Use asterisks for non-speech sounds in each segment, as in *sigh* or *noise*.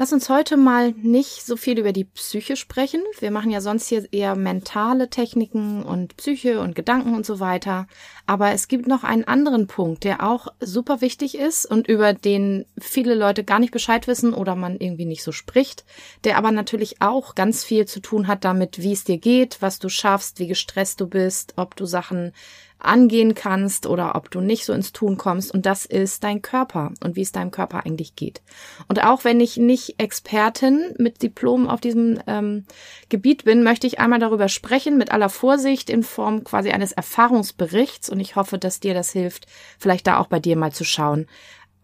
Lass uns heute mal nicht so viel über die Psyche sprechen. Wir machen ja sonst hier eher mentale Techniken und Psyche und Gedanken und so weiter. Aber es gibt noch einen anderen Punkt, der auch super wichtig ist und über den viele Leute gar nicht Bescheid wissen oder man irgendwie nicht so spricht, der aber natürlich auch ganz viel zu tun hat damit, wie es dir geht, was du schaffst, wie gestresst du bist, ob du Sachen angehen kannst oder ob du nicht so ins Tun kommst. Und das ist dein Körper und wie es deinem Körper eigentlich geht. Und auch wenn ich nicht Expertin mit Diplom auf diesem ähm, Gebiet bin, möchte ich einmal darüber sprechen, mit aller Vorsicht in Form quasi eines Erfahrungsberichts. Und ich hoffe, dass dir das hilft, vielleicht da auch bei dir mal zu schauen,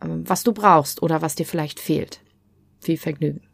ähm, was du brauchst oder was dir vielleicht fehlt. Viel Vergnügen.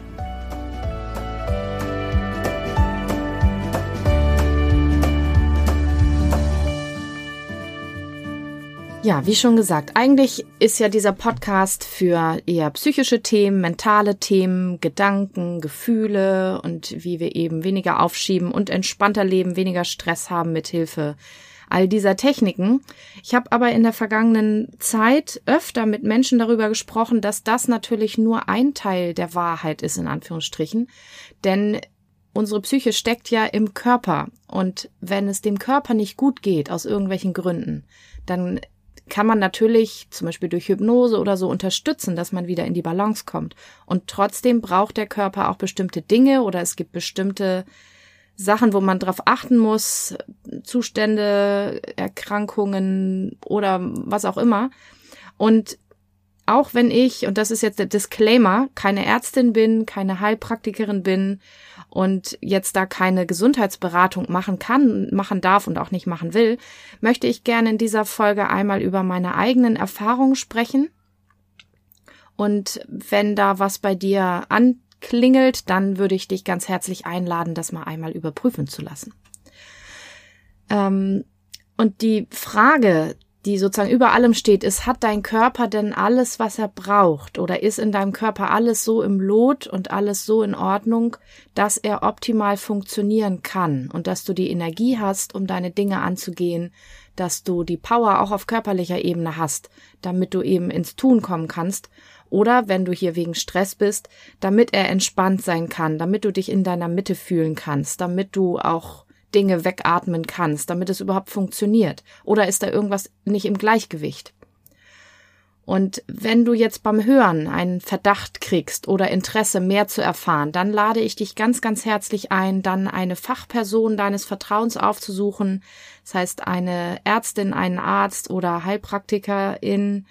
Ja, wie schon gesagt, eigentlich ist ja dieser Podcast für eher psychische Themen, mentale Themen, Gedanken, Gefühle und wie wir eben weniger aufschieben und entspannter leben, weniger Stress haben mit Hilfe all dieser Techniken. Ich habe aber in der vergangenen Zeit öfter mit Menschen darüber gesprochen, dass das natürlich nur ein Teil der Wahrheit ist, in Anführungsstrichen. Denn unsere Psyche steckt ja im Körper. Und wenn es dem Körper nicht gut geht, aus irgendwelchen Gründen, dann kann man natürlich zum Beispiel durch Hypnose oder so unterstützen, dass man wieder in die Balance kommt. Und trotzdem braucht der Körper auch bestimmte Dinge oder es gibt bestimmte Sachen, wo man drauf achten muss, Zustände, Erkrankungen oder was auch immer. Und auch wenn ich, und das ist jetzt der Disclaimer, keine Ärztin bin, keine Heilpraktikerin bin und jetzt da keine Gesundheitsberatung machen kann, machen darf und auch nicht machen will, möchte ich gerne in dieser Folge einmal über meine eigenen Erfahrungen sprechen. Und wenn da was bei dir anklingelt, dann würde ich dich ganz herzlich einladen, das mal einmal überprüfen zu lassen. Ähm, und die Frage, die sozusagen über allem steht, ist, hat dein Körper denn alles, was er braucht? Oder ist in deinem Körper alles so im Lot und alles so in Ordnung, dass er optimal funktionieren kann und dass du die Energie hast, um deine Dinge anzugehen, dass du die Power auch auf körperlicher Ebene hast, damit du eben ins Tun kommen kannst oder wenn du hier wegen Stress bist, damit er entspannt sein kann, damit du dich in deiner Mitte fühlen kannst, damit du auch Dinge wegatmen kannst, damit es überhaupt funktioniert? Oder ist da irgendwas nicht im Gleichgewicht? Und wenn du jetzt beim Hören einen Verdacht kriegst oder Interesse mehr zu erfahren, dann lade ich dich ganz, ganz herzlich ein, dann eine Fachperson deines Vertrauens aufzusuchen. Das heißt, eine Ärztin, einen Arzt oder Heilpraktikerin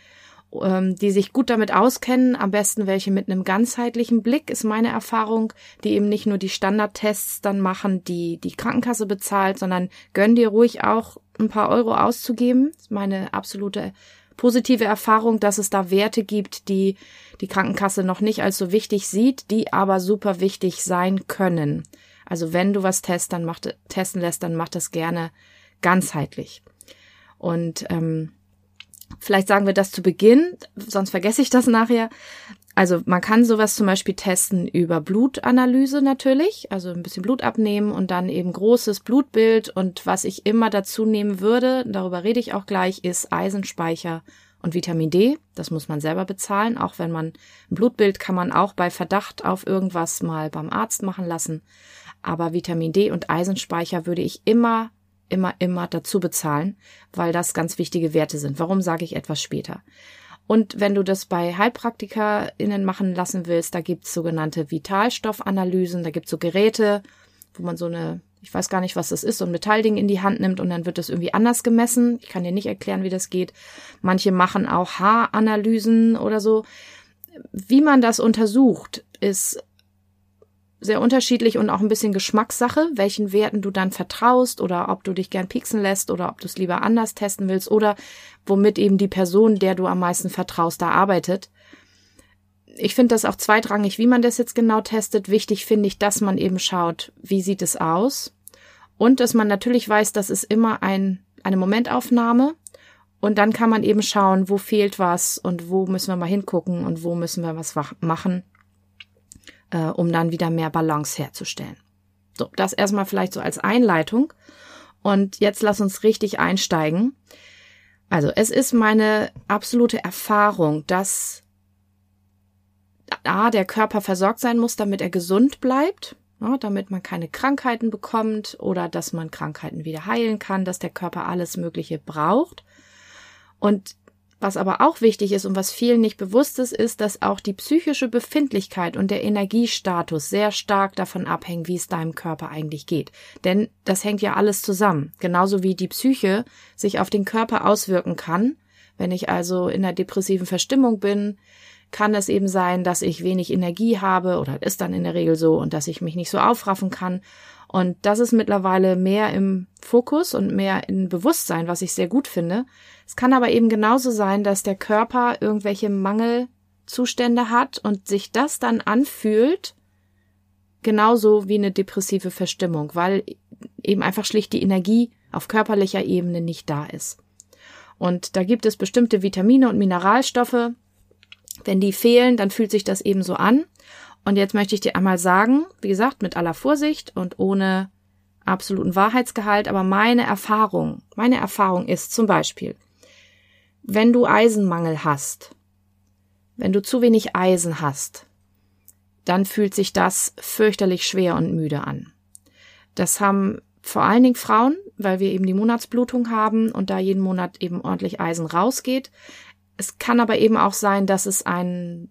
ähm, die sich gut damit auskennen, am besten welche mit einem ganzheitlichen Blick, ist meine Erfahrung, die eben nicht nur die Standardtests dann machen, die die Krankenkasse bezahlt, sondern gönn dir ruhig auch ein paar Euro auszugeben. Das ist meine absolute positive Erfahrung, dass es da Werte gibt, die die Krankenkasse noch nicht als so wichtig sieht, die aber super wichtig sein können. Also wenn du was test, dann macht, testen lässt, dann mach das gerne ganzheitlich. Und ähm, Vielleicht sagen wir das zu Beginn, sonst vergesse ich das nachher. Also man kann sowas zum Beispiel testen über Blutanalyse natürlich, also ein bisschen Blut abnehmen und dann eben großes Blutbild. Und was ich immer dazu nehmen würde, darüber rede ich auch gleich, ist Eisenspeicher und Vitamin D. Das muss man selber bezahlen, auch wenn man ein Blutbild kann man auch bei Verdacht auf irgendwas mal beim Arzt machen lassen. Aber Vitamin D und Eisenspeicher würde ich immer immer, immer dazu bezahlen, weil das ganz wichtige Werte sind. Warum sage ich etwas später? Und wenn du das bei HeilpraktikerInnen machen lassen willst, da gibt's sogenannte Vitalstoffanalysen, da gibt's so Geräte, wo man so eine, ich weiß gar nicht, was das ist, so ein Metallding in die Hand nimmt und dann wird das irgendwie anders gemessen. Ich kann dir nicht erklären, wie das geht. Manche machen auch Haaranalysen oder so. Wie man das untersucht, ist sehr unterschiedlich und auch ein bisschen Geschmackssache, welchen Werten du dann vertraust oder ob du dich gern pieksen lässt oder ob du es lieber anders testen willst oder womit eben die Person, der du am meisten vertraust, da arbeitet. Ich finde das auch zweitrangig, wie man das jetzt genau testet. Wichtig finde ich, dass man eben schaut, wie sieht es aus und dass man natürlich weiß, dass es immer ein eine Momentaufnahme und dann kann man eben schauen, wo fehlt was und wo müssen wir mal hingucken und wo müssen wir was machen, äh, um dann wieder mehr Balance herzustellen. So, das erstmal vielleicht so als Einleitung. Und jetzt lass uns richtig einsteigen. Also, es ist meine absolute Erfahrung, dass A, der Körper versorgt sein muss, damit er gesund bleibt, ja, damit man keine Krankheiten bekommt oder dass man Krankheiten wieder heilen kann, dass der Körper alles Mögliche braucht. Und was aber auch wichtig ist und was vielen nicht bewusst ist, ist, dass auch die psychische Befindlichkeit und der Energiestatus sehr stark davon abhängen, wie es deinem Körper eigentlich geht. Denn das hängt ja alles zusammen. Genauso wie die Psyche sich auf den Körper auswirken kann. Wenn ich also in einer depressiven Verstimmung bin, kann es eben sein, dass ich wenig Energie habe oder ist dann in der Regel so und dass ich mich nicht so aufraffen kann. Und das ist mittlerweile mehr im Fokus und mehr in Bewusstsein, was ich sehr gut finde. Es kann aber eben genauso sein, dass der Körper irgendwelche Mangelzustände hat und sich das dann anfühlt, genauso wie eine depressive Verstimmung, weil eben einfach schlicht die Energie auf körperlicher Ebene nicht da ist. Und da gibt es bestimmte Vitamine und Mineralstoffe. Wenn die fehlen, dann fühlt sich das eben so an. Und jetzt möchte ich dir einmal sagen, wie gesagt, mit aller Vorsicht und ohne absoluten Wahrheitsgehalt, aber meine Erfahrung, meine Erfahrung ist zum Beispiel, wenn du Eisenmangel hast, wenn du zu wenig Eisen hast, dann fühlt sich das fürchterlich schwer und müde an. Das haben vor allen Dingen Frauen, weil wir eben die Monatsblutung haben und da jeden Monat eben ordentlich Eisen rausgeht. Es kann aber eben auch sein, dass es ein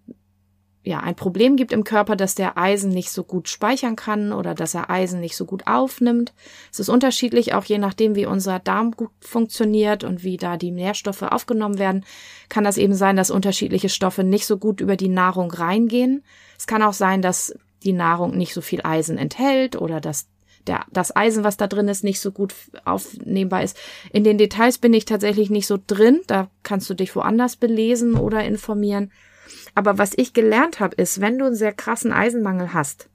ja, ein Problem gibt im Körper, dass der Eisen nicht so gut speichern kann oder dass er Eisen nicht so gut aufnimmt. Es ist unterschiedlich, auch je nachdem, wie unser Darm gut funktioniert und wie da die Nährstoffe aufgenommen werden, kann das eben sein, dass unterschiedliche Stoffe nicht so gut über die Nahrung reingehen. Es kann auch sein, dass die Nahrung nicht so viel Eisen enthält oder dass der, das Eisen, was da drin ist, nicht so gut aufnehmbar ist. In den Details bin ich tatsächlich nicht so drin. Da kannst du dich woanders belesen oder informieren. Aber was ich gelernt habe, ist, wenn du einen sehr krassen Eisenmangel hast,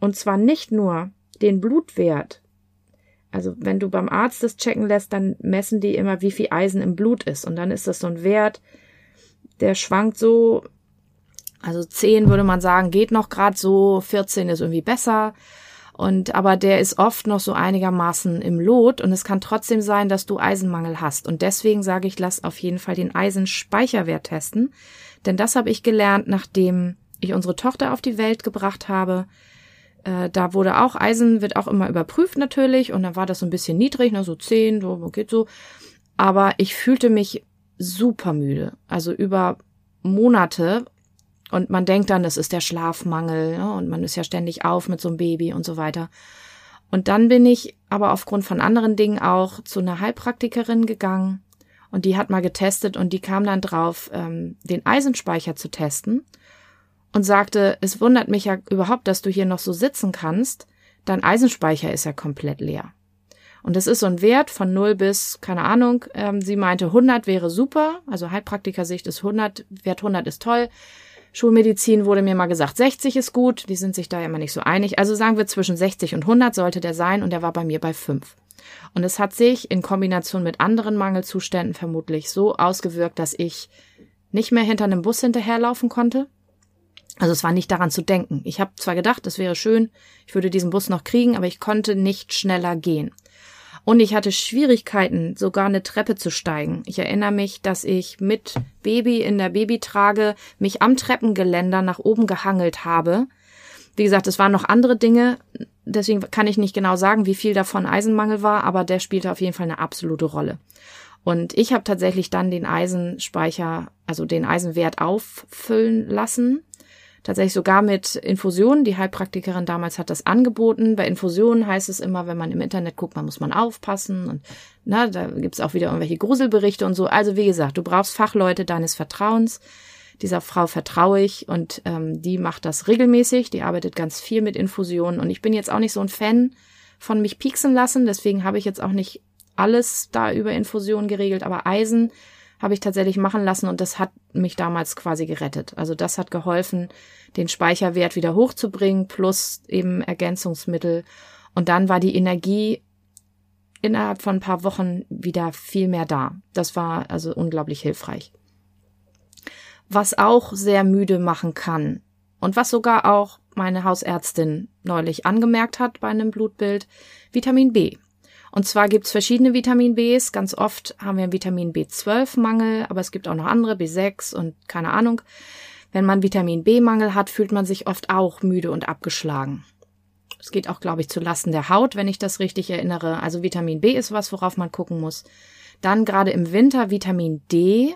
und zwar nicht nur den Blutwert, also wenn du beim Arzt das checken lässt, dann messen die immer, wie viel Eisen im Blut ist. Und dann ist das so ein Wert, der schwankt so, also 10 würde man sagen, geht noch gerade so, 14 ist irgendwie besser. Und aber der ist oft noch so einigermaßen im Lot und es kann trotzdem sein, dass du Eisenmangel hast. Und deswegen sage ich, lass auf jeden Fall den Eisenspeicherwert testen. Denn das habe ich gelernt, nachdem ich unsere Tochter auf die Welt gebracht habe. Äh, da wurde auch Eisen, wird auch immer überprüft natürlich. Und dann war das so ein bisschen niedrig, ne, so zehn, so geht so. Aber ich fühlte mich super müde. Also über Monate. Und man denkt dann, es ist der Schlafmangel. Ne, und man ist ja ständig auf mit so einem Baby und so weiter. Und dann bin ich aber aufgrund von anderen Dingen auch zu einer Heilpraktikerin gegangen und die hat mal getestet und die kam dann drauf, ähm, den Eisenspeicher zu testen und sagte, es wundert mich ja überhaupt, dass du hier noch so sitzen kannst. Dein Eisenspeicher ist ja komplett leer. Und das ist so ein Wert von 0 bis, keine Ahnung, ähm, sie meinte 100 wäre super, also Heilpraktiker-Sicht ist 100, Wert 100 ist toll. Schulmedizin wurde mir mal gesagt, 60 ist gut, die sind sich da immer nicht so einig. Also sagen wir zwischen 60 und 100 sollte der sein und der war bei mir bei 5. Und es hat sich in Kombination mit anderen Mangelzuständen vermutlich so ausgewirkt, dass ich nicht mehr hinter einem Bus hinterherlaufen konnte. Also es war nicht daran zu denken. Ich habe zwar gedacht, es wäre schön, ich würde diesen Bus noch kriegen, aber ich konnte nicht schneller gehen. Und ich hatte Schwierigkeiten, sogar eine Treppe zu steigen. Ich erinnere mich, dass ich mit Baby in der Babytrage mich am Treppengeländer nach oben gehangelt habe. Wie gesagt, es waren noch andere Dinge, deswegen kann ich nicht genau sagen, wie viel davon Eisenmangel war, aber der spielte auf jeden Fall eine absolute Rolle. Und ich habe tatsächlich dann den Eisenspeicher, also den Eisenwert auffüllen lassen. Tatsächlich sogar mit Infusionen. Die Heilpraktikerin damals hat das angeboten. Bei Infusionen heißt es immer, wenn man im Internet guckt, man muss man aufpassen. Und na, da gibt's auch wieder irgendwelche Gruselberichte und so. Also wie gesagt, du brauchst Fachleute deines Vertrauens. Dieser Frau vertraue ich und ähm, die macht das regelmäßig. Die arbeitet ganz viel mit Infusionen und ich bin jetzt auch nicht so ein Fan von mich pieksen lassen. Deswegen habe ich jetzt auch nicht alles da über Infusionen geregelt, aber Eisen habe ich tatsächlich machen lassen und das hat mich damals quasi gerettet. Also das hat geholfen, den Speicherwert wieder hochzubringen plus eben Ergänzungsmittel. Und dann war die Energie innerhalb von ein paar Wochen wieder viel mehr da. Das war also unglaublich hilfreich. Was auch sehr müde machen kann und was sogar auch meine Hausärztin neulich angemerkt hat bei einem Blutbild, Vitamin B. Und zwar gibt's verschiedene Vitamin Bs. Ganz oft haben wir einen Vitamin B12-Mangel, aber es gibt auch noch andere, B6 und keine Ahnung. Wenn man Vitamin B-Mangel hat, fühlt man sich oft auch müde und abgeschlagen. Es geht auch, glaube ich, zu Lasten der Haut, wenn ich das richtig erinnere. Also Vitamin B ist was, worauf man gucken muss. Dann gerade im Winter Vitamin D.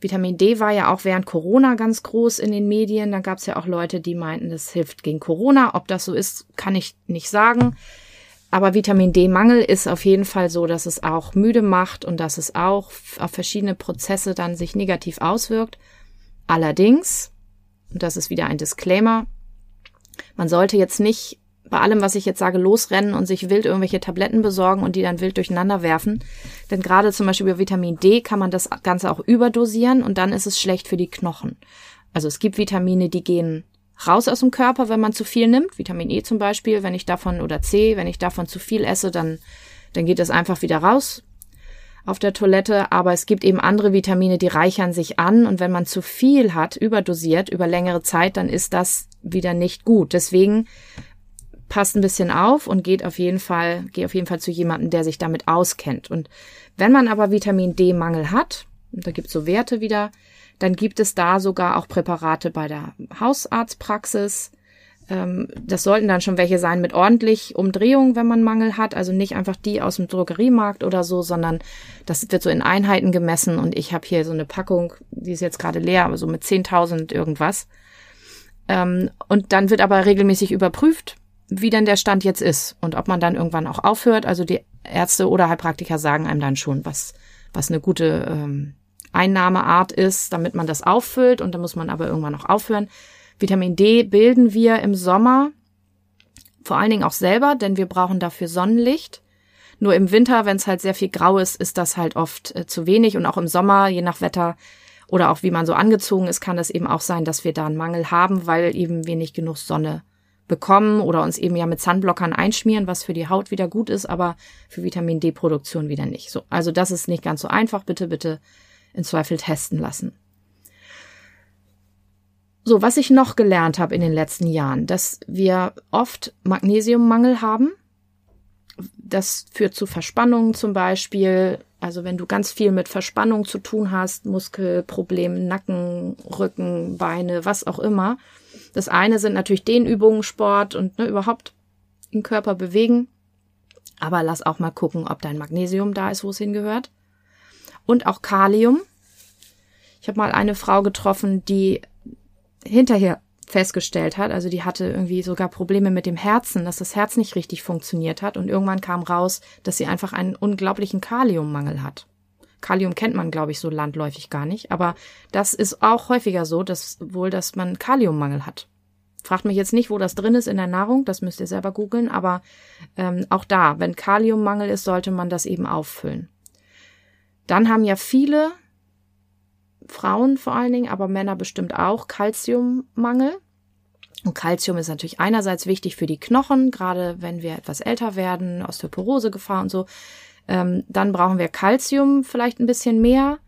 Vitamin D war ja auch während Corona ganz groß in den Medien. Da gab es ja auch Leute, die meinten, das hilft gegen Corona. Ob das so ist, kann ich nicht sagen. Aber Vitamin D-Mangel ist auf jeden Fall so, dass es auch müde macht und dass es auch auf verschiedene Prozesse dann sich negativ auswirkt. Allerdings, und das ist wieder ein Disclaimer, man sollte jetzt nicht bei allem, was ich jetzt sage, losrennen und sich wild irgendwelche Tabletten besorgen und die dann wild durcheinander werfen. Denn gerade zum Beispiel über Vitamin D kann man das Ganze auch überdosieren und dann ist es schlecht für die Knochen. Also es gibt Vitamine, die gehen raus aus dem Körper, wenn man zu viel nimmt. Vitamin E zum Beispiel, wenn ich davon oder C, wenn ich davon zu viel esse, dann, dann geht das einfach wieder raus auf der Toilette. Aber es gibt eben andere Vitamine, die reichern sich an. Und wenn man zu viel hat, überdosiert über längere Zeit, dann ist das wieder nicht gut. Deswegen passt ein bisschen auf und geht auf jeden Fall, geh auf jeden Fall zu jemandem, der sich damit auskennt. Und wenn man aber Vitamin D-Mangel hat, da gibt es so Werte wieder, dann gibt es da sogar auch Präparate bei der Hausarztpraxis. Ähm, das sollten dann schon welche sein mit ordentlich Umdrehung, wenn man Mangel hat. Also nicht einfach die aus dem Drogeriemarkt oder so, sondern das wird so in Einheiten gemessen. Und ich habe hier so eine Packung, die ist jetzt gerade leer, aber so mit 10.000 irgendwas. Ähm, und dann wird aber regelmäßig überprüft, wie denn der Stand jetzt ist und ob man dann irgendwann auch aufhört. Also die Ärzte oder Heilpraktiker sagen einem dann schon, was, was eine gute ähm, Einnahmeart ist, damit man das auffüllt und dann muss man aber irgendwann noch aufhören. Vitamin D bilden wir im Sommer vor allen Dingen auch selber, denn wir brauchen dafür Sonnenlicht. Nur im Winter, wenn es halt sehr viel grau ist, ist das halt oft äh, zu wenig und auch im Sommer, je nach Wetter oder auch wie man so angezogen ist, kann das eben auch sein, dass wir da einen Mangel haben, weil eben nicht genug Sonne bekommen oder uns eben ja mit Sunblockern einschmieren, was für die Haut wieder gut ist, aber für Vitamin D-Produktion wieder nicht. So, also das ist nicht ganz so einfach. Bitte, bitte in Zweifel testen lassen. So, was ich noch gelernt habe in den letzten Jahren, dass wir oft Magnesiummangel haben. Das führt zu Verspannungen zum Beispiel. Also wenn du ganz viel mit Verspannung zu tun hast, Muskelproblemen, Nacken, Rücken, Beine, was auch immer. Das eine sind natürlich Dehnübungen, Sport und ne, überhaupt den Körper bewegen. Aber lass auch mal gucken, ob dein Magnesium da ist, wo es hingehört und auch Kalium. Ich habe mal eine Frau getroffen, die hinterher festgestellt hat, also die hatte irgendwie sogar Probleme mit dem Herzen, dass das Herz nicht richtig funktioniert hat und irgendwann kam raus, dass sie einfach einen unglaublichen Kaliummangel hat. Kalium kennt man, glaube ich, so landläufig gar nicht, aber das ist auch häufiger so, dass wohl, dass man Kaliummangel hat. Fragt mich jetzt nicht, wo das drin ist in der Nahrung, das müsst ihr selber googeln, aber ähm, auch da, wenn Kaliummangel ist, sollte man das eben auffüllen. Dann haben ja viele Frauen vor allen Dingen, aber Männer bestimmt auch Kalziummangel. Und Kalzium ist natürlich einerseits wichtig für die Knochen, gerade wenn wir etwas älter werden, Osteoporose-Gefahr und so. Ähm, dann brauchen wir Kalzium vielleicht ein bisschen mehr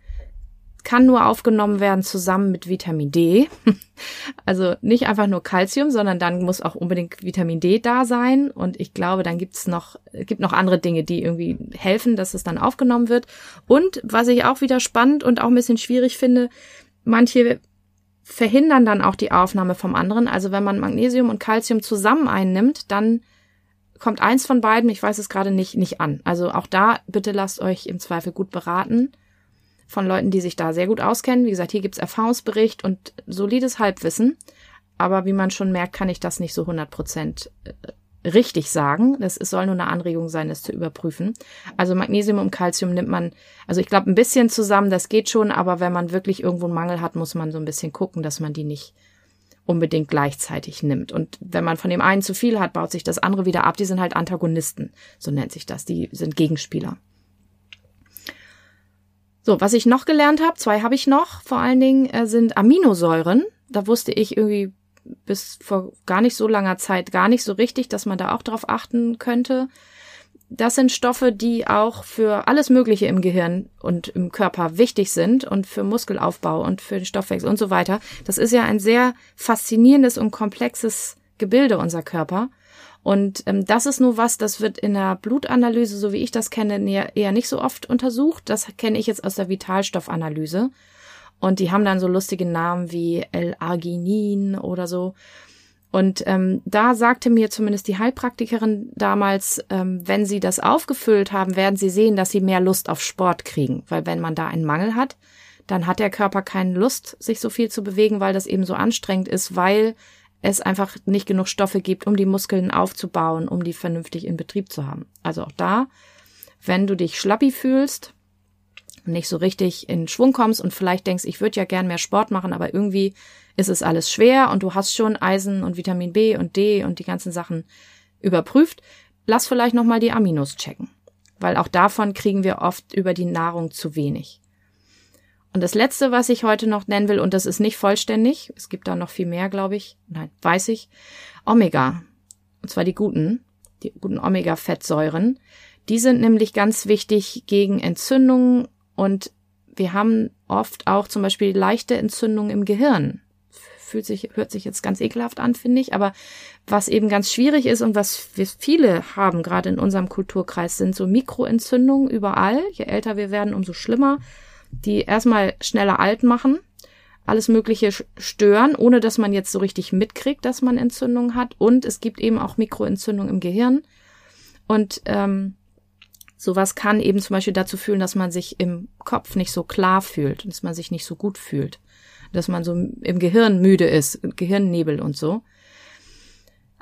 kann nur aufgenommen werden zusammen mit Vitamin D. *laughs* Also nicht einfach nur Calcium, sondern dann muss auch unbedingt Vitamin D da sein. Und ich glaube, dann gibt's noch, gibt noch andere Dinge, die irgendwie helfen, dass es dann aufgenommen wird. Und was ich auch wieder spannend und auch ein bisschen schwierig finde, manche verhindern dann auch die Aufnahme vom anderen. Also wenn man Magnesium und Calcium zusammen einnimmt, dann kommt eins von beiden, ich weiß es gerade nicht, nicht an. Also auch da bitte lasst euch im Zweifel gut beraten von Leuten, die sich da sehr gut auskennen. Wie gesagt, hier gibt's Erfahrungsbericht und solides Halbwissen. Aber wie man schon merkt, kann ich das nicht so 100 Prozent äh, richtig sagen. Das soll nur eine Anregung sein, es zu überprüfen. Also Magnesium und Calcium nimmt man, also ich glaube, ein bisschen zusammen, das geht schon, aber wenn man wirklich irgendwo einen Mangel hat, muss man so ein bisschen gucken, dass man die nicht unbedingt gleichzeitig nimmt. Und wenn man von dem einen zu viel hat, baut sich das andere wieder ab. Die sind halt Antagonisten, so nennt sich das. Die sind Gegenspieler. So, was ich noch gelernt habe, zwei habe ich noch, vor allen Dingen äh, sind Aminosäuren. Da wusste ich irgendwie bis vor gar nicht so langer Zeit gar nicht so richtig, dass man da auch drauf achten könnte. Das sind Stoffe, die auch für alles Mögliche im Gehirn und im Körper wichtig sind und für Muskelaufbau und für den Stoffwechsel und so weiter. Das ist ja ein sehr faszinierendes und komplexes Gebilde, unser Körper. Und ähm, das ist nur was, das wird in der Blutanalyse, so wie ich das kenne, eher nicht so oft untersucht. Das kenne ich jetzt aus der Vitalstoffanalyse. Und die haben dann so lustige Namen wie L-Arginin oder so. Und ähm, da sagte mir zumindest die Heilpraktikerin damals, ähm, wenn sie das aufgefüllt haben, werden sie sehen, dass sie mehr Lust auf Sport kriegen. Weil wenn man da einen Mangel hat, dann hat der Körper keine Lust, sich so viel zu bewegen, weil das eben so anstrengend ist, weil es einfach nicht genug Stoffe gibt, um die Muskeln aufzubauen, um die vernünftig in Betrieb zu haben. Also auch da, wenn du dich schlappi fühlst, nicht so richtig in Schwung kommst und vielleicht denkst, ich würde ja gern mehr Sport machen, aber irgendwie ist es alles schwer und du hast schon Eisen und Vitamin B und D und die ganzen Sachen überprüft, lass vielleicht nochmal die Aminos checken. Weil auch davon kriegen wir oft über die Nahrung zu wenig. Und das letzte, was ich heute noch nennen will, und das ist nicht vollständig, es gibt da noch viel mehr, glaube ich, nein, weiß ich, Omega. Und zwar die guten, die guten Omega-Fettsäuren. Die sind nämlich ganz wichtig gegen Entzündungen und wir haben oft auch zum Beispiel leichte Entzündungen im Gehirn fühlt sich, hört sich jetzt ganz ekelhaft an, finde ich. Aber was eben ganz schwierig ist und was wir viele haben, gerade in unserem Kulturkreis, sind so Mikroentzündungen überall. Je älter wir werden, umso schlimmer. Die erstmal schneller alt machen, alles Mögliche stören, ohne dass man jetzt so richtig mitkriegt, dass man Entzündungen hat. Und es gibt eben auch Mikroentzündungen im Gehirn. Und ähm, sowas kann eben zum Beispiel dazu führen, dass man sich im Kopf nicht so klar fühlt, dass man sich nicht so gut fühlt dass man so im Gehirn müde ist, Gehirnnebel und so.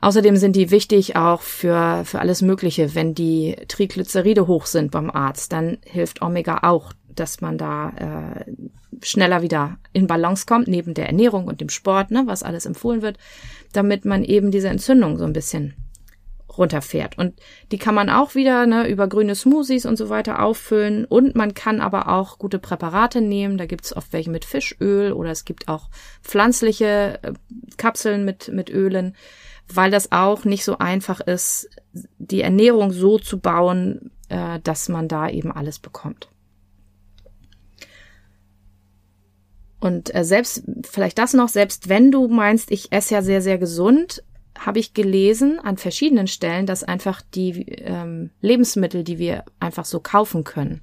Außerdem sind die wichtig auch für, für alles Mögliche. Wenn die Triglyceride hoch sind beim Arzt, dann hilft Omega auch, dass man da äh, schneller wieder in Balance kommt, neben der Ernährung und dem Sport, ne, was alles empfohlen wird, damit man eben diese Entzündung so ein bisschen runterfährt. Und die kann man auch wieder ne, über grüne Smoothies und so weiter auffüllen. Und man kann aber auch gute Präparate nehmen. Da gibt's oft welche mit Fischöl oder es gibt auch pflanzliche äh, Kapseln mit, mit Ölen, weil das auch nicht so einfach ist, die Ernährung so zu bauen, äh, dass man da eben alles bekommt. Und äh, selbst, vielleicht das noch, selbst wenn du meinst, ich esse ja sehr, sehr gesund, habe ich gelesen an verschiedenen Stellen, dass einfach die ähm, Lebensmittel, die wir einfach so kaufen können,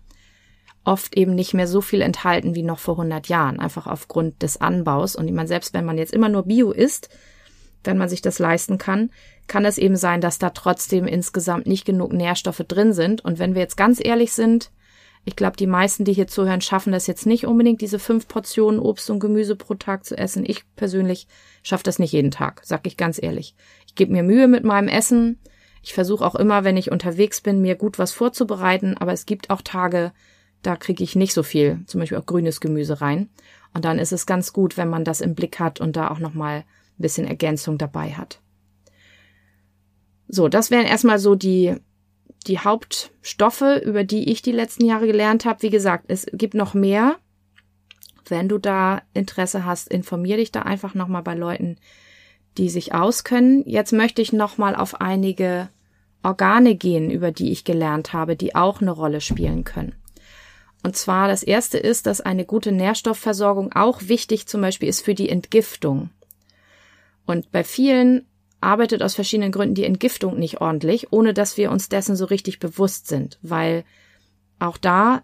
oft eben nicht mehr so viel enthalten wie noch vor 100 Jahren, einfach aufgrund des Anbaus. Und ich meine, selbst wenn man jetzt immer nur Bio isst, wenn man sich das leisten kann, kann es eben sein, dass da trotzdem insgesamt nicht genug Nährstoffe drin sind. Und wenn wir jetzt ganz ehrlich sind, ich glaube, die meisten, die hier zuhören, schaffen das jetzt nicht unbedingt, diese fünf Portionen Obst und Gemüse pro Tag zu essen. Ich persönlich schaffe das nicht jeden Tag, sag ich ganz ehrlich. Ich gebe mir Mühe mit meinem Essen. Ich versuche auch immer, wenn ich unterwegs bin, mir gut was vorzubereiten, aber es gibt auch Tage, da kriege ich nicht so viel, zum Beispiel auch grünes Gemüse rein. Und dann ist es ganz gut, wenn man das im Blick hat und da auch nochmal ein bisschen Ergänzung dabei hat. So, das wären erstmal so die die Hauptstoffe, über die ich die letzten Jahre gelernt habe. Wie gesagt, es gibt noch mehr. Wenn du da Interesse hast, informier dich da einfach nochmal bei Leuten, die sich auskennen. Jetzt möchte ich nochmal auf einige Organe gehen, über die ich gelernt habe, die auch eine Rolle spielen können. Und zwar das erste ist, dass eine gute Nährstoffversorgung auch wichtig zum Beispiel ist für die Entgiftung. Und bei vielen arbeitet aus verschiedenen Gründen die Entgiftung nicht ordentlich, ohne dass wir uns dessen so richtig bewusst sind, weil auch da,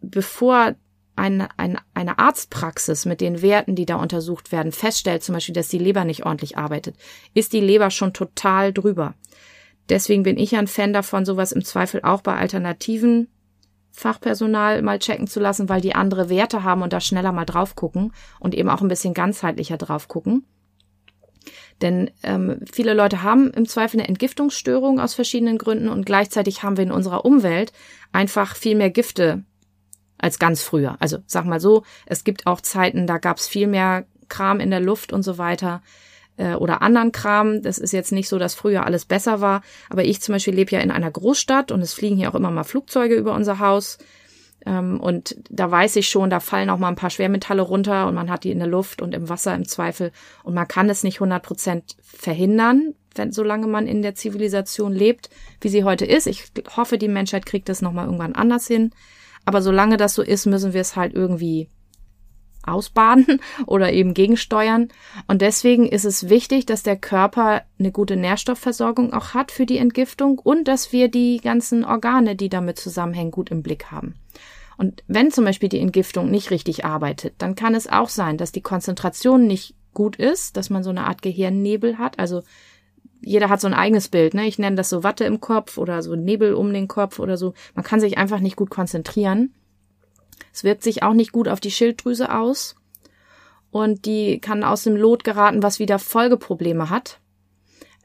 bevor eine, eine, eine Arztpraxis mit den Werten, die da untersucht werden, feststellt zum Beispiel, dass die Leber nicht ordentlich arbeitet, ist die Leber schon total drüber. Deswegen bin ich ein Fan davon, sowas im Zweifel auch bei alternativen Fachpersonal mal checken zu lassen, weil die andere Werte haben und da schneller mal drauf gucken und eben auch ein bisschen ganzheitlicher drauf gucken. Denn ähm, viele Leute haben im Zweifel eine Entgiftungsstörung aus verschiedenen Gründen und gleichzeitig haben wir in unserer Umwelt einfach viel mehr Gifte als ganz früher. Also sag mal so, es gibt auch Zeiten, da gab es viel mehr Kram in der Luft und so weiter äh, oder anderen Kram. Das ist jetzt nicht so, dass früher alles besser war. Aber ich zum Beispiel lebe ja in einer Großstadt und es fliegen hier auch immer mal Flugzeuge über unser Haus. Ähm, und da weiß ich schon, da fallen auch mal ein paar Schwermetalle runter und man hat die in der Luft und im Wasser im Zweifel. Und man kann es nicht 100 Prozent verhindern, wenn, solange man in der Zivilisation lebt, wie sie heute ist. Ich hoffe, die Menschheit kriegt das nochmal irgendwann anders hin. Aber solange das so ist, müssen wir es halt irgendwie ausbaden *laughs* oder eben gegensteuern. Und deswegen ist es wichtig, dass der Körper eine gute Nährstoffversorgung auch hat für die Entgiftung und dass wir die ganzen Organe, die damit zusammenhängen, gut im Blick haben. Und wenn zum Beispiel die Entgiftung nicht richtig arbeitet, dann kann es auch sein, dass die Konzentration nicht gut ist, dass man so eine Art Gehirnnebel hat. Also jeder hat so ein eigenes Bild, ne? Ich nenne das so Watte im Kopf oder so Nebel um den Kopf oder so. Man kann sich einfach nicht gut konzentrieren. Es wirkt sich auch nicht gut auf die Schilddrüse aus. Und die kann aus dem Lot geraten, was wieder Folgeprobleme hat.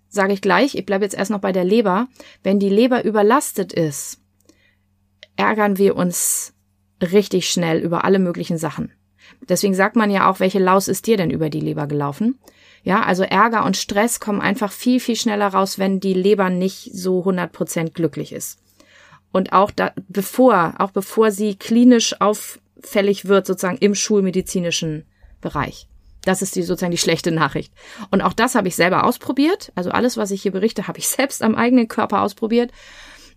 Sage ich gleich, ich bleibe jetzt erst noch bei der Leber. Wenn die Leber überlastet ist, ärgern wir uns richtig schnell über alle möglichen Sachen. Deswegen sagt man ja auch, welche Laus ist dir denn über die Leber gelaufen? Ja, also Ärger und Stress kommen einfach viel, viel schneller raus, wenn die Leber nicht so 100% glücklich ist. Und auch da, bevor, auch bevor sie klinisch auffällig wird, sozusagen im schulmedizinischen Bereich. Das ist die sozusagen die schlechte Nachricht. Und auch das habe ich selber ausprobiert. Also alles, was ich hier berichte, habe ich *laughs* selbst am eigenen Körper ausprobiert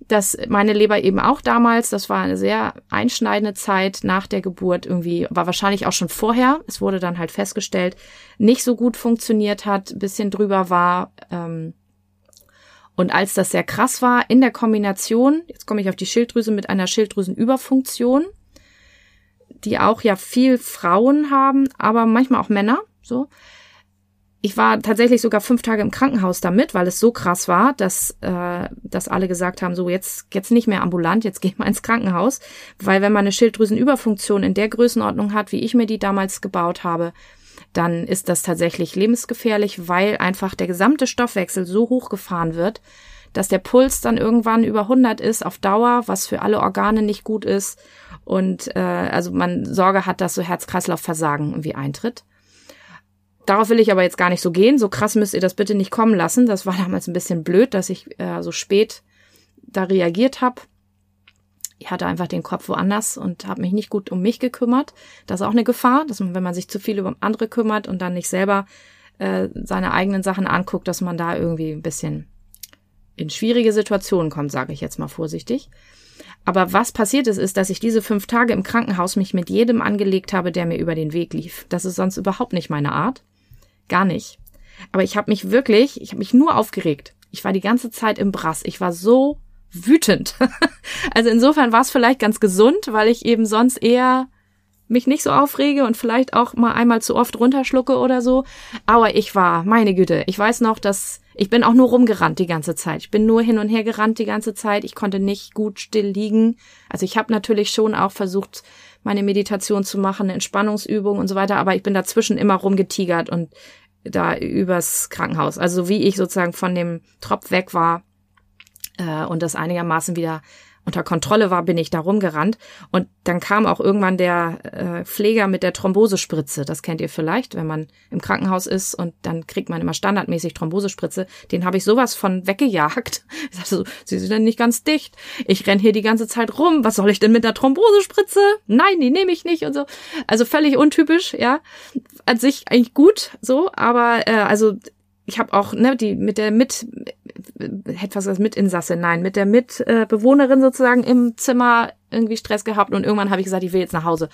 dass meine Leber eben auch damals, das war eine sehr einschneidende Zeit nach der Geburt irgendwie, war wahrscheinlich auch schon vorher, es wurde dann halt festgestellt, nicht so gut funktioniert hat, bisschen drüber war. Ähm, und als das sehr krass war, in der Kombination, jetzt komme ich auf die Schilddrüse mit einer Schilddrüsenüberfunktion, die auch ja viel Frauen haben, aber manchmal auch Männer, so, ich war tatsächlich sogar fünf Tage im Krankenhaus damit, weil es so krass war, dass, äh, dass alle gesagt haben, so jetzt, jetzt nicht mehr ambulant, jetzt geh mal ins Krankenhaus. Weil wenn man eine Schilddrüsenüberfunktion in der Größenordnung hat, wie ich mir die damals gebaut habe, dann ist das tatsächlich lebensgefährlich, weil einfach der gesamte Stoffwechsel so hochgefahren wird, dass der Puls dann irgendwann über 100 ist auf Dauer, was für alle Organe nicht gut ist und äh, also man Sorge hat, dass so Herz-Kreislauf-Versagen irgendwie eintritt. Darauf will ich aber jetzt gar nicht so gehen. So krass müsst ihr das bitte nicht kommen lassen. Das war damals ein bisschen blöd, dass ich äh, so spät da reagiert habe. Ich hatte einfach den Kopf woanders und habe mich nicht gut um mich gekümmert. Das ist auch eine Gefahr, dass man, wenn man sich zu viel über andere kümmert und dann nicht selber äh, seine eigenen Sachen anguckt, dass man da irgendwie ein bisschen in schwierige Situationen kommt, sage ich jetzt mal vorsichtig. Aber was passiert ist, ist, dass ich diese fünf Tage im Krankenhaus mich mit jedem angelegt habe, der mir über den Weg lief. Das ist sonst überhaupt nicht meine Art. Gar nicht. Aber ich habe mich wirklich, ich habe mich nur aufgeregt. Ich war die ganze Zeit im Brass. Ich war so wütend. *laughs* also insofern war es vielleicht ganz gesund, weil ich eben sonst eher mich nicht so aufrege und vielleicht auch mal einmal zu oft runterschlucke oder so. Aber ich war, meine Güte, ich weiß noch, dass ich bin auch nur rumgerannt die ganze Zeit. Ich bin nur hin und her gerannt die ganze Zeit. Ich konnte nicht gut still liegen. Also ich habe natürlich schon auch versucht, meine Meditation zu machen, eine Entspannungsübung und so weiter, aber ich bin dazwischen immer rumgetigert und da übers Krankenhaus. Also wie ich sozusagen von dem Tropf weg war äh, und das einigermaßen wieder unter Kontrolle war, bin ich da rumgerannt. Und dann kam auch irgendwann der äh, Pfleger mit der Thrombosespritze. Das kennt ihr vielleicht, wenn man im Krankenhaus ist und dann kriegt man immer standardmäßig Thrombosespritze. Den habe ich sowas von weggejagt. *laughs* Ich sagte so, sie sind denn nicht ganz dicht. Ich renn hier die ganze Zeit rum. Was soll ich denn mit der Thrombosespritze? Nein, die nehme ich nicht und so. Also völlig untypisch, ja. An sich eigentlich gut, so, aber äh, also ich habe auch ne die mit der mit hätte was das Mitinsasse, nein, mit der Mitbewohnerin sozusagen im Zimmer irgendwie Stress gehabt und irgendwann habe ich gesagt, ich will jetzt nach Hause.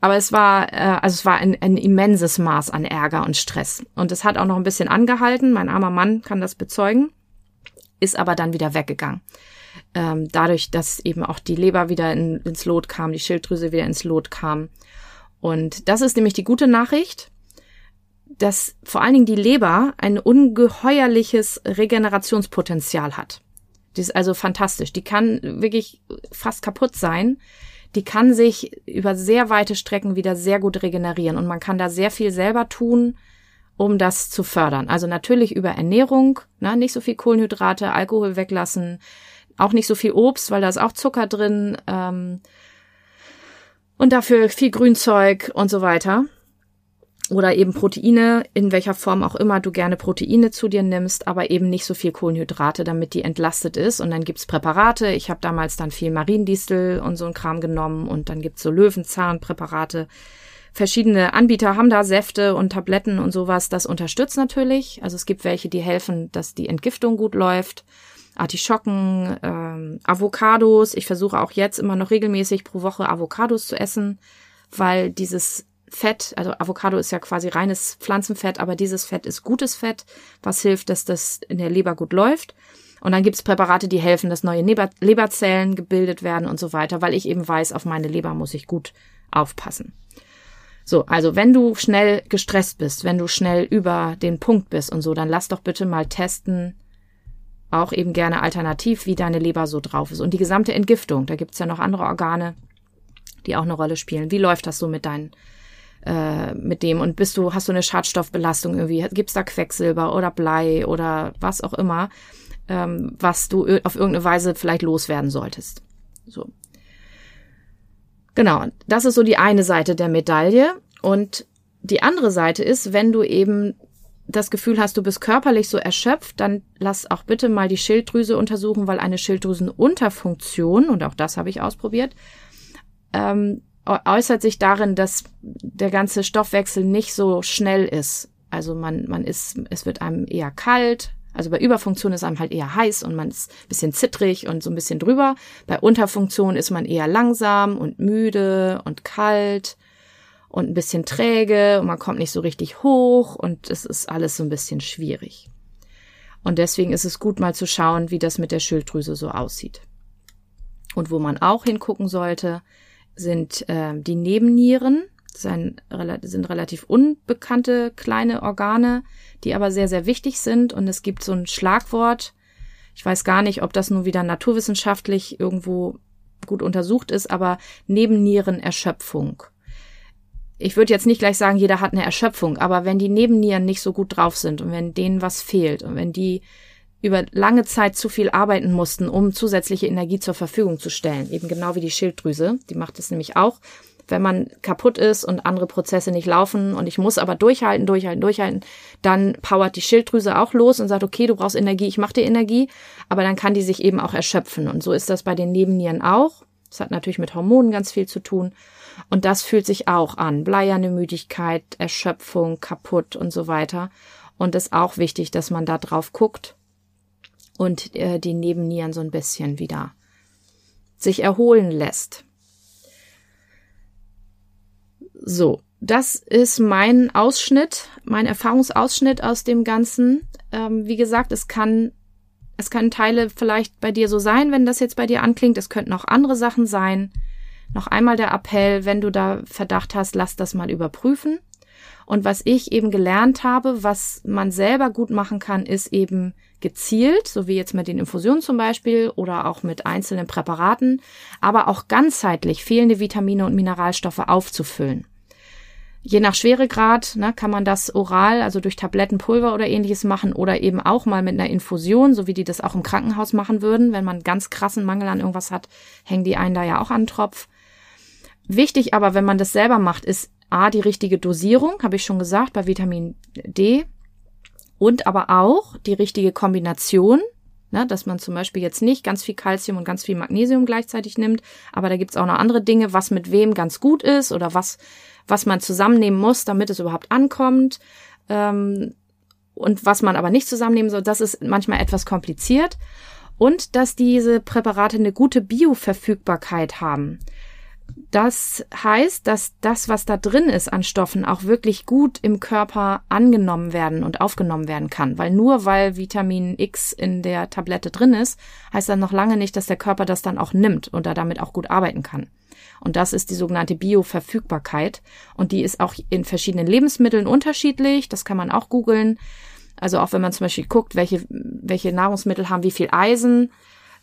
Aber es war, äh, also es war ein, ein immenses Maß an Ärger und Stress. Und es hat auch noch ein bisschen angehalten. Mein armer Mann kann das bezeugen, ist aber dann wieder weggegangen. Ähm, dadurch, dass eben auch die Leber wieder in, ins Lot kam, die Schilddrüse wieder ins Lot kam. Und das ist nämlich die gute Nachricht dass vor allen Dingen die Leber ein ungeheuerliches Regenerationspotenzial hat. Die ist also fantastisch. Die kann wirklich fast kaputt sein. Die kann sich über sehr weite Strecken wieder sehr gut regenerieren und man kann da sehr viel selber tun, um das zu fördern. Also natürlich über Ernährung, ne, nicht so viel Kohlenhydrate, Alkohol weglassen, auch nicht so viel Obst, weil da ist auch Zucker drin ähm, und dafür viel Grünzeug und so weiter. Oder eben Proteine, in welcher Form auch immer du gerne Proteine zu dir nimmst, aber eben nicht so viel Kohlenhydrate, damit die entlastet ist. Und dann gibt's Präparate. Ich habe damals dann viel Mariendistel und so ein Kram genommen und dann gibt's so Löwenzahnpräparate. Verschiedene Anbieter haben da Säfte und Tabletten und sowas. Das unterstützt natürlich. Also es gibt welche, die helfen, dass die Entgiftung gut läuft. Artischocken, ähm, Avocados. Ich versuche auch jetzt immer noch regelmäßig pro Woche Avocados zu essen, weil dieses Fett, also Avocado ist ja quasi reines Pflanzenfett, aber dieses Fett ist gutes Fett, was hilft, dass das in der Leber gut läuft. Und dann gibt's Präparate, die helfen, dass neue Leber Leberzellen gebildet werden und so weiter, weil ich eben weiß, auf meine Leber muss ich gut aufpassen. So, also wenn du schnell gestresst bist, wenn du schnell über den Punkt bist und so, dann lass doch bitte mal testen, auch eben gerne alternativ, wie deine Leber so drauf ist. Und die gesamte Entgiftung, da gibt's ja noch andere Organe, die auch eine Rolle spielen. Wie läuft das so mit deinen äh, mit dem und bist du, hast du eine Schadstoffbelastung irgendwie, gibt's da Quecksilber oder Blei oder was auch immer, ähm, was du auf irgendeine Weise vielleicht loswerden solltest. So. Genau, das ist so die eine Seite der Medaille. Und die andere Seite ist, wenn du eben das Gefühl hast, du bist körperlich so erschöpft, dann lass auch bitte mal die Schilddrüse untersuchen, weil eine Schilddrüsenunterfunktion, und auch das habe ich ausprobiert, ähm, äußert sich darin, dass der ganze Stoffwechsel nicht so schnell ist. Also man, man ist, es wird einem eher kalt. Also bei Überfunktion ist einem halt eher heiß und man ist ein bisschen zittrig und so ein bisschen drüber. Bei Unterfunktion ist man eher langsam und müde und kalt und ein bisschen träge und man kommt nicht so richtig hoch und es ist alles so ein bisschen schwierig. Und deswegen ist es gut mal zu schauen, wie das mit der Schilddrüse so aussieht. Und wo man auch hingucken sollte, sind äh, die Nebennieren. Das sind, sind relativ unbekannte kleine Organe, die aber sehr, sehr wichtig sind. Und es gibt so ein Schlagwort. Ich weiß gar nicht, ob das nun wieder naturwissenschaftlich irgendwo gut untersucht ist, aber Nebennierenerschöpfung. Ich würde jetzt nicht gleich sagen, jeder hat eine Erschöpfung, aber wenn die Nebennieren nicht so gut drauf sind und wenn denen was fehlt und wenn die über lange Zeit zu viel arbeiten mussten, um zusätzliche Energie zur Verfügung zu stellen. Eben genau wie die Schilddrüse. Die macht es nämlich auch. Wenn man kaputt ist und andere Prozesse nicht laufen und ich muss aber durchhalten, durchhalten, durchhalten, dann powert die Schilddrüse auch los und sagt, okay, du brauchst Energie, ich mache dir Energie, aber dann kann die sich eben auch erschöpfen. Und so ist das bei den Nebennieren auch. Das hat natürlich mit Hormonen ganz viel zu tun. Und das fühlt sich auch an. Bleierne Müdigkeit, Erschöpfung, kaputt und so weiter. Und es ist auch wichtig, dass man da drauf guckt und äh, die Nebennieren so ein bisschen wieder sich erholen lässt. So, das ist mein Ausschnitt, mein Erfahrungsausschnitt aus dem Ganzen. Ähm, wie gesagt, es kann, es können Teile vielleicht bei dir so sein, wenn das jetzt bei dir anklingt. Es könnten auch andere Sachen sein. Noch einmal der Appell, wenn du da Verdacht hast, lass das mal überprüfen. Und was ich eben gelernt habe, was man selber gut machen kann, ist eben gezielt, so wie jetzt mit den Infusionen zum Beispiel oder auch mit einzelnen Präparaten, aber auch ganzheitlich fehlende Vitamine und Mineralstoffe aufzufüllen. Je nach Schweregrad ne, kann man das oral, also durch Tablettenpulver oder ähnliches machen oder eben auch mal mit einer Infusion, so wie die das auch im Krankenhaus machen würden. Wenn man ganz krassen Mangel an irgendwas hat, hängen die einen da ja auch an den Tropf. Wichtig aber, wenn man das selber macht, ist A, die richtige Dosierung, habe ich schon gesagt, bei Vitamin D. Und aber auch die richtige Kombination, ne, dass man zum Beispiel jetzt nicht ganz viel Kalzium und ganz viel Magnesium gleichzeitig nimmt, aber da gibt's auch noch andere Dinge, was mit wem ganz gut ist oder was, was man zusammennehmen muss, damit es überhaupt ankommt. Ähm, und was man aber nicht zusammennehmen soll, das ist manchmal etwas kompliziert. Und dass diese Präparate eine gute Bioverfügbarkeit haben. Das heißt, dass das, was da drin ist an Stoffen, auch wirklich gut im Körper angenommen werden und aufgenommen werden kann. Weil nur weil Vitamin X in der Tablette drin ist, heißt dann noch lange nicht, dass der Körper das dann auch nimmt und da damit auch gut arbeiten kann. Und das ist die sogenannte Bioverfügbarkeit. Und die ist auch in verschiedenen Lebensmitteln unterschiedlich. Das kann man auch googeln. Also auch wenn man zum Beispiel guckt, welche, welche Nahrungsmittel haben wie viel Eisen,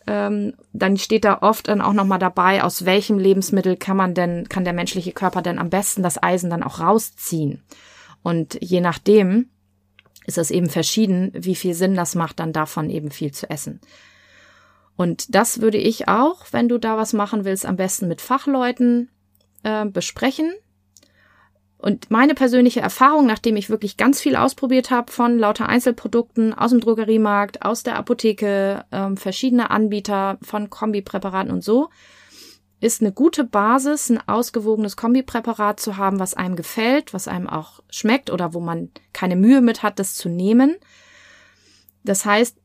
ähm, dann steht da oft dann auch nochmal dabei, aus welchem Lebensmittel kann man denn, kann der menschliche Körper denn am besten das Eisen dann auch rausziehen. Und je nachdem ist es eben verschieden, wie viel Sinn das macht, dann davon eben viel zu essen. Und das würde ich auch, wenn du da was machen willst, am besten mit Fachleuten äh, besprechen Und meine persönliche Erfahrung, nachdem ich wirklich ganz viel ausprobiert habe von lauter Einzelprodukten aus dem Drogeriemarkt, aus der Apotheke, ähm, verschiedene Anbieter von Kombipräparaten und so, ist eine gute Basis, ein ausgewogenes Kombipräparat zu haben, was einem gefällt, was einem auch schmeckt oder wo man keine Mühe mit hat, das zu nehmen. Das heißt,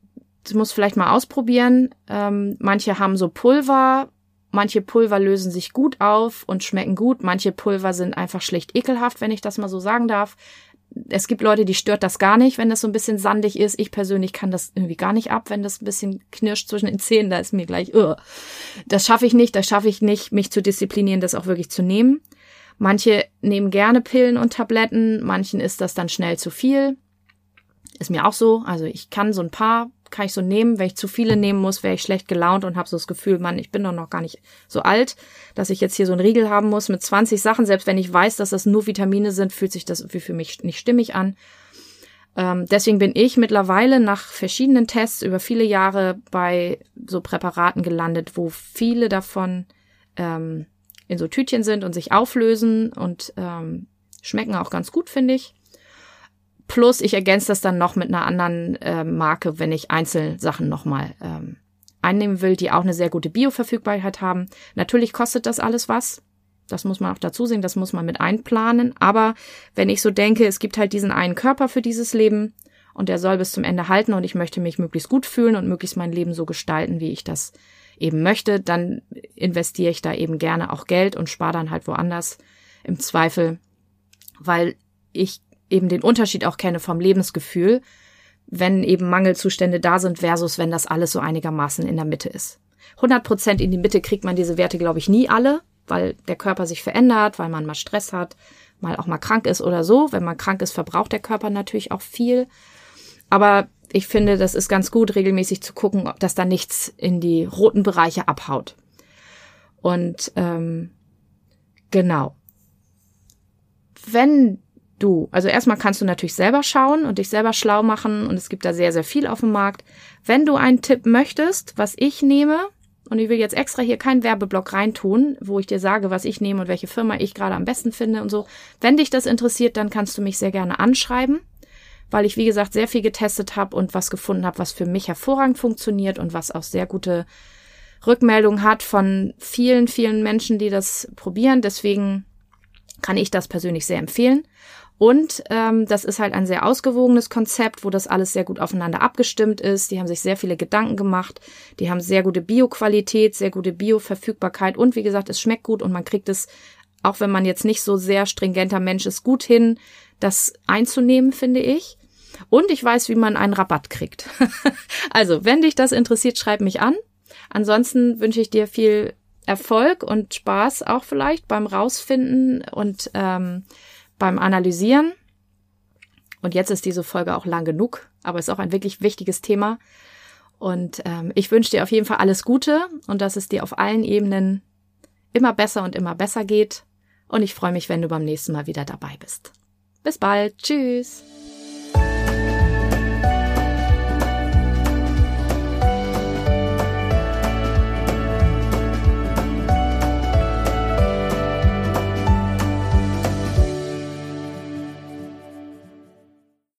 du musst vielleicht mal ausprobieren. Ähm, manche haben so Pulver, manche Pulver lösen sich gut auf und schmecken gut, manche Pulver sind einfach schlicht ekelhaft, wenn ich das mal so sagen darf es gibt Leute, die stört das gar nicht, wenn das so ein bisschen sandig ist. Ich persönlich kann das irgendwie gar nicht ab, wenn das ein bisschen knirscht zwischen den Zähnen. Da ist mir gleich, uh. das schaffe ich nicht, das schaffe ich nicht, mich zu disziplinieren, das auch wirklich zu nehmen. Manche nehmen gerne Pillen und Tabletten, manchen ist das dann schnell zu viel. Ist mir auch so. Also ich kann so ein paar kann ich so nehmen. Wenn ich zu viele nehmen muss, wäre ich schlecht gelaunt und habe so das Gefühl, Mann, ich bin doch noch gar nicht so alt, dass ich jetzt hier so einen Riegel haben muss mit 20 Sachen. Selbst wenn ich weiß, dass das nur Vitamine sind, fühlt sich das für mich nicht stimmig an. Ähm, deswegen bin ich mittlerweile nach verschiedenen Tests über viele Jahre bei so Präparaten gelandet, wo viele davon ähm, in so Tütchen sind und sich auflösen und ähm, schmecken auch ganz gut, finde ich. Plus ich ergänze das dann noch mit einer anderen äh, Marke, wenn ich Einzelsachen nochmal ähm, einnehmen will, die auch eine sehr gute Bioverfügbarkeit haben. Natürlich kostet das alles was. Das muss man auch dazu sehen, das muss man mit einplanen. Aber wenn ich so denke, es gibt halt diesen einen Körper für dieses Leben und der soll bis zum Ende halten und ich möchte mich möglichst gut fühlen und möglichst mein Leben so gestalten, wie ich das eben möchte, dann investiere ich da eben gerne auch Geld und spare dann halt woanders im Zweifel, weil ich eben den Unterschied auch kenne vom Lebensgefühl, wenn eben Mangelzustände da sind versus wenn das alles so einigermaßen in der Mitte ist. 100 Prozent in die Mitte kriegt man diese Werte, glaube ich, nie alle, weil der Körper sich verändert, weil man mal Stress hat, mal auch mal krank ist oder so. Wenn man krank ist, verbraucht der Körper natürlich auch viel. Aber ich finde, das ist ganz gut, regelmäßig zu gucken, ob das da nichts in die roten Bereiche abhaut. Und ähm, genau. Wenn du. Also erstmal kannst du natürlich selber schauen und dich selber schlau machen und es gibt da sehr, sehr viel auf dem Markt. Wenn du einen Tipp möchtest, was ich nehme, und ich will jetzt extra hier keinen Werbeblock reintun, wo ich dir sage, was ich nehme und welche Firma ich gerade am besten finde und so. Wenn dich das interessiert, dann kannst du mich sehr gerne anschreiben, weil ich, wie gesagt, sehr viel getestet habe und was gefunden habe, was für mich hervorragend funktioniert und was auch sehr gute Rückmeldungen hat von vielen, vielen Menschen, die das probieren. Deswegen kann ich das persönlich sehr empfehlen. Und ähm, das ist halt ein sehr ausgewogenes Konzept, wo das alles sehr gut aufeinander abgestimmt ist. Die haben sich sehr viele Gedanken gemacht. Die haben sehr gute Bioqualität, sehr gute Bioverfügbarkeit und wie gesagt, es schmeckt gut und man kriegt es, auch wenn man jetzt nicht so sehr stringenter Mensch ist, gut hin, das einzunehmen, finde ich. Und ich weiß, wie man einen Rabatt kriegt. *laughs* also, wenn dich das interessiert, schreib mich an. Ansonsten wünsche ich dir viel Erfolg und Spaß auch vielleicht beim Rausfinden und ähm, beim Analysieren. Und jetzt ist diese Folge auch lang genug, aber ist auch ein wirklich wichtiges Thema. Und ähm, ich wünsche dir auf jeden Fall alles Gute und dass es dir auf allen Ebenen immer besser und immer besser geht. Und ich freue mich, wenn du beim nächsten Mal wieder dabei bist. Bis bald. Tschüss.